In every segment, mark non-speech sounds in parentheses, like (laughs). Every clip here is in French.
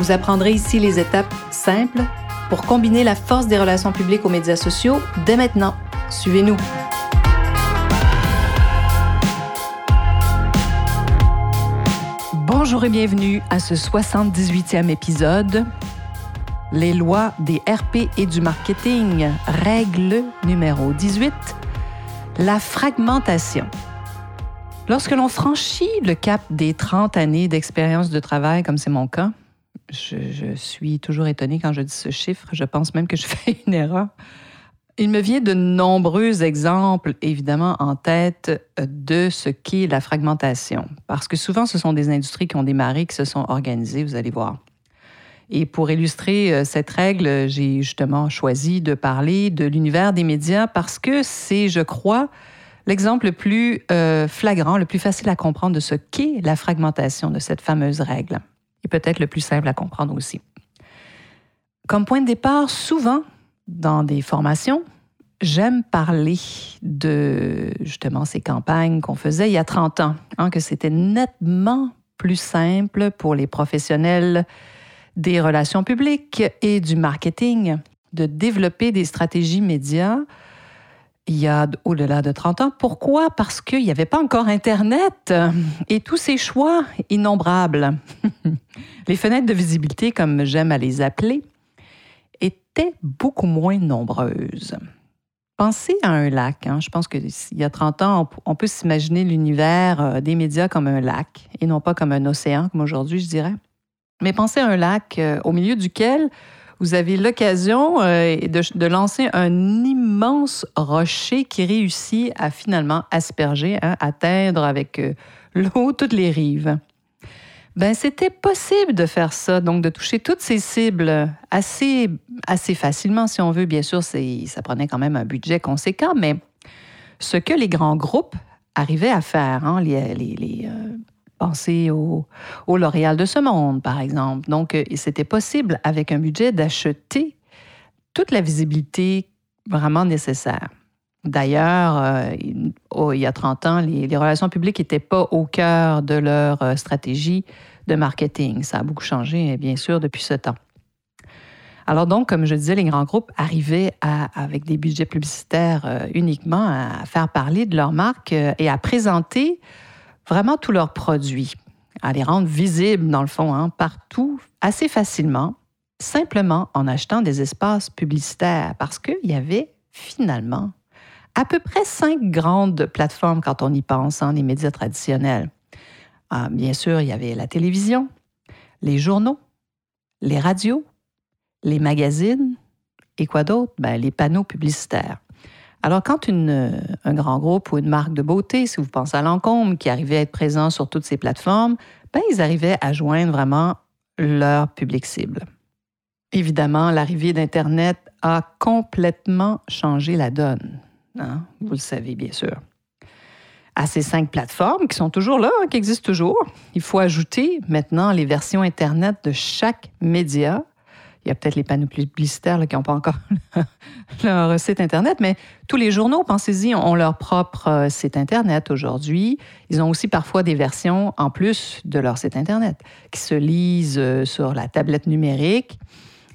Vous apprendrez ici les étapes simples pour combiner la force des relations publiques aux médias sociaux dès maintenant. Suivez-nous. Bonjour et bienvenue à ce 78e épisode. Les lois des RP et du marketing, règle numéro 18, la fragmentation. Lorsque l'on franchit le cap des 30 années d'expérience de travail, comme c'est mon cas, je, suis toujours étonnée quand je dis ce chiffre, je pense même que je (laughs) fais une erreur. Il me vient de nombreux exemples, évidemment, en tête de ce qu'est la fragmentation. Parce que souvent, ce sont des industries qui ont démarré, qui se sont organisées, vous allez voir. Et pour illustrer euh, cette règle, j'ai justement choisi de parler de l'univers des médias parce que c'est, je crois, l'exemple le plus euh, flagrant, le plus facile à comprendre de ce qu'est la fragmentation de cette fameuse règle. Et peut-être le plus simple à comprendre aussi. Comme point de départ, souvent, dans des formations, j'aime parler de justement ces campagnes qu'on faisait il y a 30 ans, hein, que c'était nettement plus simple pour les professionnels des relations publiques et du marketing de développer des stratégies médias il y a au-delà de 30 ans. Pourquoi? Parce qu'il n'y avait pas encore Internet et tous ces choix innombrables. (laughs) les fenêtres de visibilité, comme j'aime à les appeler, étaient beaucoup moins nombreuses. Pensez à un lac. Hein. Je pense qu'il y a 30 ans, on peut s'imaginer l'univers euh, des médias comme un lac et non pas comme un océan, comme aujourd'hui, je dirais. Mais pensez à un lac euh, au milieu duquel vous avez l'occasion euh, de, lancer un immense rocher qui réussit à finalement asperger, hein, atteindre avec l'eau toutes les rives ben c'était possible de faire ça, donc de toucher toutes ces cibles assez, facilement, si on veut. Bien sûr, ça prenait quand même un budget conséquent, mais ce que les grands groupes arrivaient à faire, hein, les, les, euh, pensez au, L'Oréal de ce monde, par exemple. Donc, euh, c'était possible, avec un budget, d'acheter toute la visibilité vraiment nécessaire. D'ailleurs, euh, il y a 30 ans, les, relations publiques n'étaient pas au cœur de leur euh, stratégie de marketing. Ça a beaucoup changé, bien sûr, depuis ce temps. Alors donc, comme je disais, les grands groupes arrivaient avec des budgets publicitaires uniquement à faire parler de leur marque et à présenter vraiment tous leurs produits, à les rendre visibles, dans le fond, hein, partout, assez facilement, simplement en achetant des espaces publicitaires, parce qu'il y avait finalement à peu près cinq grandes plateformes quand on y pense, hein, les médias traditionnels. Ah, bien sûr, il y avait la télévision, les journaux, les radios, les magazines et quoi d'autre? Ben, les panneaux publicitaires. Alors, quand une, un grand groupe ou une marque de beauté, si vous pensez à Lancôme, qui arrivait à être présent sur toutes ces plateformes, ben, ils arrivaient à joindre vraiment leur public cible. Évidemment, l'arrivée d'Internet a complètement changé la donne. Hein, vous le savez bien sûr. À ces cinq plateformes qui sont toujours là, hein, qui existent toujours, il faut ajouter maintenant les versions Internet de chaque média. Il y a peut-être les panneaux publicitaires qui n'ont pas encore (laughs) leur site Internet, mais tous les journaux, pensez-y, ont leur propre euh, site Internet aujourd'hui. Ils ont aussi parfois des versions en plus de leur site Internet qui se lisent euh, sur la tablette numérique.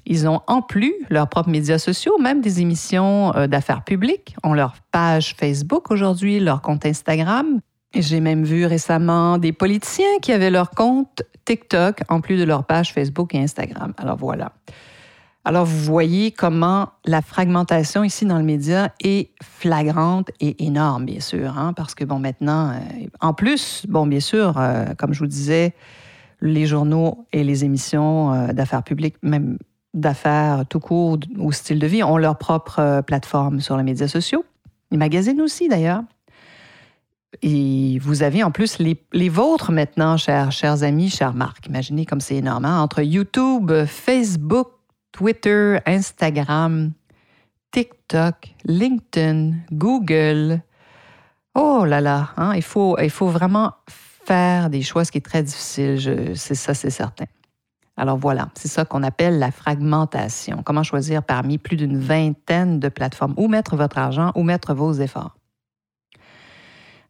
Ils ont en plus leurs propres médias sociaux, même des émissions euh, d'affaires publiques, ont leur page Facebook aujourd'hui, leur compte Instagram. J'ai même vu récemment des politiciens qui avaient leur compte TikTok en plus de leur page Facebook et Instagram. Alors voilà. Alors vous voyez comment la fragmentation ici dans le média est flagrante et énorme, bien sûr, hein, parce que bon maintenant, euh, en plus, bon bien sûr, euh, comme je vous disais, les journaux et les émissions d'affaires publiques, même d'affaires tout court ou style de vie ont leur propre euh, plateforme sur les médias sociaux. Les magazines aussi, d'ailleurs. Et vous avez en plus les, vôtres maintenant, chers, amis, chers Marc. Imaginez comme c'est énorme. Hein? Entre YouTube, Facebook, Twitter, Instagram, TikTok, LinkedIn, Google. Oh là là, hein? il, faut, il faut vraiment faire des choix, ce qui est très difficile. C'est ça, c'est certain. Alors voilà, c'est ça qu'on appelle la fragmentation. Comment choisir parmi plus d'une vingtaine de plateformes, où mettre votre argent, où mettre vos efforts?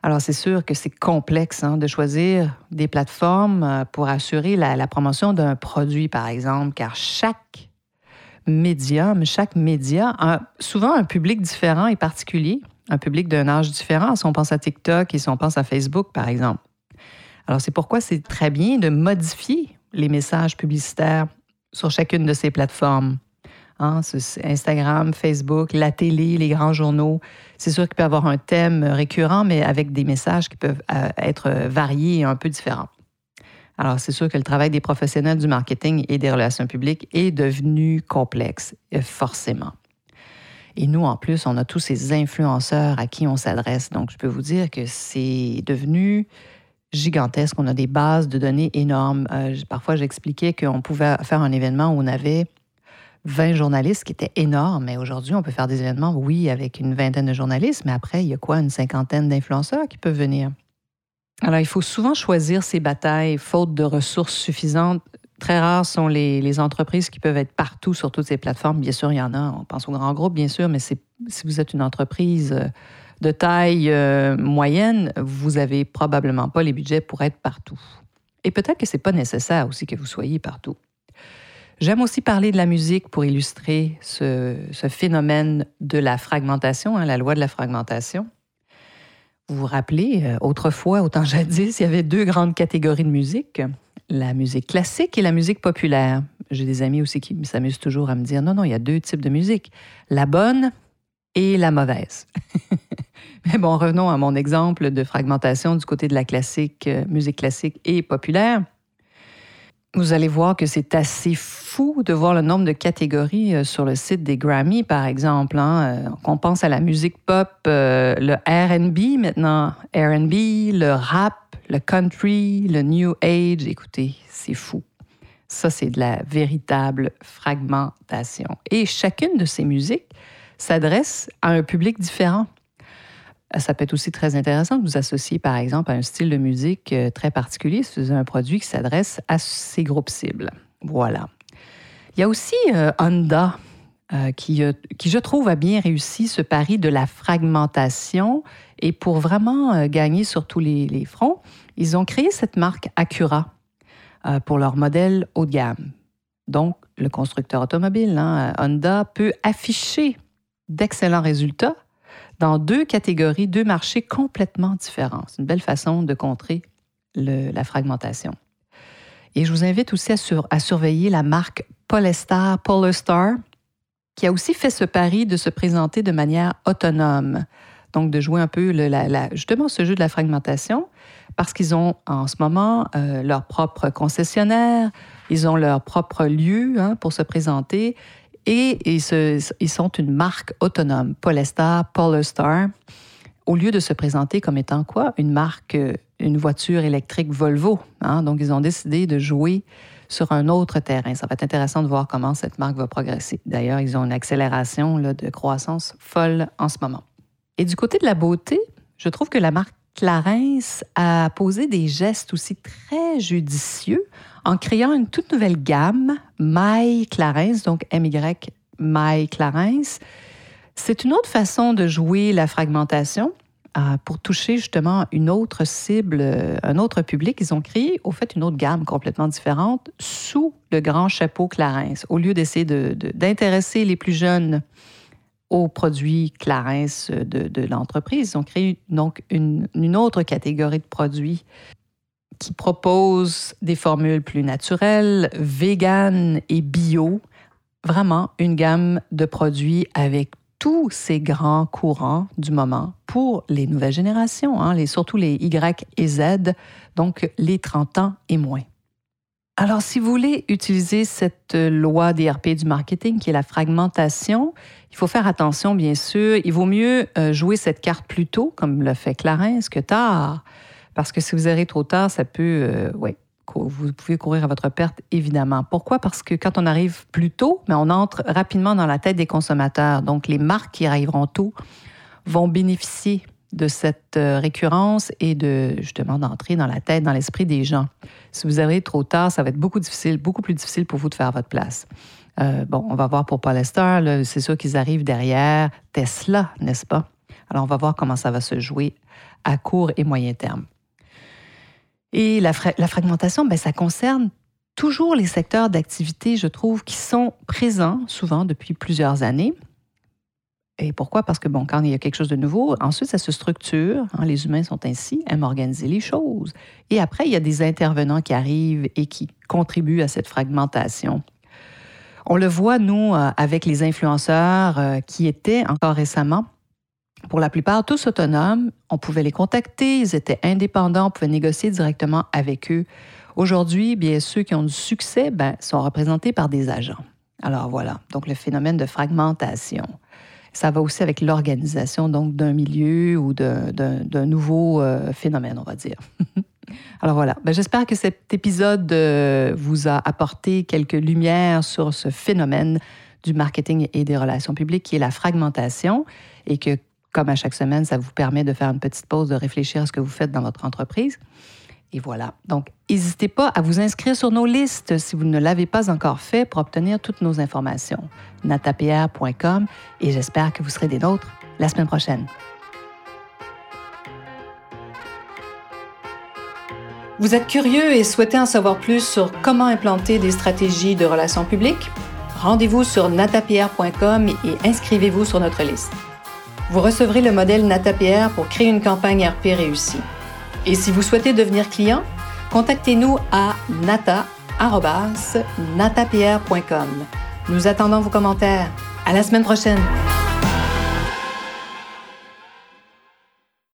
Alors c'est sûr que c'est complexe hein, de choisir des plateformes euh, pour assurer la, promotion d'un produit, par exemple, car chaque médium, chaque média a souvent un public différent et particulier, un public d'un âge différent, si on pense à TikTok et si on pense à Facebook, par exemple. Alors c'est pourquoi c'est très bien de modifier les messages publicitaires sur chacune de ces plateformes. Hein, Instagram, Facebook, la télé, les grands journaux. C'est sûr qu'il peut y avoir un thème récurrent, mais avec des messages qui peuvent euh, être variés et un peu différents. Alors, c'est sûr que le travail des professionnels du marketing et des relations publiques est devenu complexe, euh, forcément. Et nous, en plus, on a tous ces influenceurs à qui on s'adresse. Donc, je peux vous dire que c'est devenu gigantesque. On a des bases de données énormes. Euh, parfois, j'expliquais qu'on pouvait faire un événement où on avait 20 journalistes, qui était énorme, mais aujourd'hui, on peut faire des événements, oui, avec une vingtaine de journalistes, mais après, il y a quoi, une cinquantaine d'influenceurs qui peuvent venir? Alors, il faut souvent choisir ses batailles, faute de ressources suffisantes. Très rares sont les, entreprises qui peuvent être partout sur toutes ces plateformes. Bien sûr, il y en a. On pense aux grands groupes, bien sûr, mais si vous êtes une entreprise euh, de taille euh, moyenne, vous n'avez probablement pas les budgets pour être partout. Et peut-être que ce n'est pas nécessaire aussi que vous soyez partout. J'aime aussi parler de la musique pour illustrer ce, phénomène de la fragmentation, hein, la loi de la fragmentation. Vous vous rappelez, euh, autrefois, autant jadis, il y avait deux grandes catégories de musique, la musique classique et la musique populaire. J'ai des amis aussi qui s'amusent toujours à me dire, non, non, il y a deux types de musique, la bonne et la mauvaise. (laughs) Mais bon, revenons à mon exemple de fragmentation du côté de la classique, euh, musique classique et populaire. Vous allez voir que c'est assez fou de voir le nombre de catégories euh, sur le site des Grammy, par exemple. Hein. Euh, on pense à la musique pop, le RB maintenant, RB, le rap, le country, le New Age. Écoutez, c'est fou. Ça, c'est de la véritable fragmentation. Et chacune de ces musiques s'adresse à un public différent. Euh, ça peut être aussi très intéressant de vous associer, par exemple, à un style de musique euh, très particulier si vous avez un produit qui s'adresse à ces groupes cibles. Voilà. Il y a aussi euh, Honda qui, qui, je trouve, a bien réussi ce pari de la fragmentation. Et pour vraiment gagner sur tous les, les, fronts, ils ont créé cette marque Acura pour leur modèle haut de gamme. Donc, le constructeur automobile, hein, Honda, peut afficher d'excellents résultats dans deux catégories, deux marchés complètement différents. C'est une belle façon de contrer la fragmentation. Et je vous invite aussi à, surveiller la marque Polestar, Polestar, qui a aussi fait ce pari de se présenter de manière autonome. Donc, de jouer un peu justement ce jeu de la fragmentation, parce qu'ils ont en ce moment euh, leur propre concessionnaire, ils ont leur propre lieu hein, pour se présenter, et ils, sont une marque autonome, Polestar, Polestar, au lieu de se présenter comme étant quoi? Une marque, euh, une voiture électrique Volvo. Hein? Donc, ils ont décidé de jouer sur un autre terrain. Ça va être intéressant de voir comment cette marque va progresser. D'ailleurs, ils ont une accélération de croissance folle en ce moment. Et du côté de la beauté, je trouve que la marque Clarins a posé des gestes aussi très judicieux en créant une toute nouvelle gamme, My Clarins, donc M-Y My Clarins. C'est une autre façon de jouer la fragmentation euh, pour toucher justement une autre cible, euh, un autre public. Ils ont créé, au fait, une autre gamme complètement différente sous le grand chapeau Clarins. Au lieu d'essayer d'intéresser les plus jeunes aux produits Clarins de, l'entreprise, ils ont créé donc une, autre catégorie de produits qui propose des formules plus naturelles, véganes et bio. Vraiment une gamme de produits avec tous ces grands courants du moment pour les nouvelles générations, hein, surtout les Y et Z, donc les 30 ans et moins. Alors, si vous voulez utiliser cette loi DRP du marketing, qui est la fragmentation, il faut faire attention, bien sûr. Il vaut mieux euh, jouer cette carte plus tôt, comme le fait Clarence, que tard? Parce que si vous arrivez trop tard, ça peut, euh, ouais, vous pouvez courir à votre perte, évidemment. Pourquoi? Parce que quand on arrive plus tôt, mais on entre rapidement dans la tête des consommateurs. Donc, les marques qui arriveront tôt vont bénéficier de cette euh, récurrence et de justement d'entrer dans la tête, dans l'esprit des gens. Si vous arrivez trop tard, ça va être beaucoup difficile, beaucoup plus difficile pour vous de faire votre place. Euh, bon, on va voir pour Polestar, c'est sûr qu'ils arrivent derrière Tesla, n'est-ce pas? Alors, on va voir comment ça va se jouer à court et moyen terme. Et la, la fragmentation, ben, ça concerne toujours les secteurs d'activité, je trouve, qui sont présents souvent depuis plusieurs années, et pourquoi? Parce que, bon, quand il y a quelque chose de nouveau, ensuite, ça se structure. Hein, les humains sont ainsi, aiment organiser les choses. Et après, il y a des intervenants qui arrivent et qui contribuent à cette fragmentation. On le voit, nous, euh, avec les influenceurs euh, qui étaient encore récemment, pour la plupart, tous autonomes. On pouvait les contacter, ils étaient indépendants, on pouvait négocier directement avec eux. Aujourd'hui, bien, ceux qui ont du succès ben, sont représentés par des agents. Alors voilà, donc le phénomène de fragmentation. Ça va aussi avec l'organisation donc d'un milieu ou d'un nouveau euh, phénomène, on va dire. (laughs) Alors voilà, ben, j'espère que cet épisode euh, vous a apporté quelques lumières sur ce phénomène du marketing et des relations publiques qui est la fragmentation et que, comme à chaque semaine, ça vous permet de faire une petite pause, de réfléchir à ce que vous faites dans votre entreprise. Et voilà. Donc, n'hésitez pas à vous inscrire sur nos listes si vous ne l'avez pas encore fait pour obtenir toutes nos informations. natapr.com et j'espère que vous serez des nôtres la semaine prochaine. Vous êtes curieux et souhaitez en savoir plus sur comment implanter des stratégies de relations publiques? Rendez-vous sur natapierre.com et inscrivez-vous sur notre liste. Vous recevrez le modèle NataPR pour créer une campagne RP réussie. Et si vous souhaitez devenir client, contactez-nous à nata.natapierre.com. Nous attendons vos commentaires. À la semaine prochaine!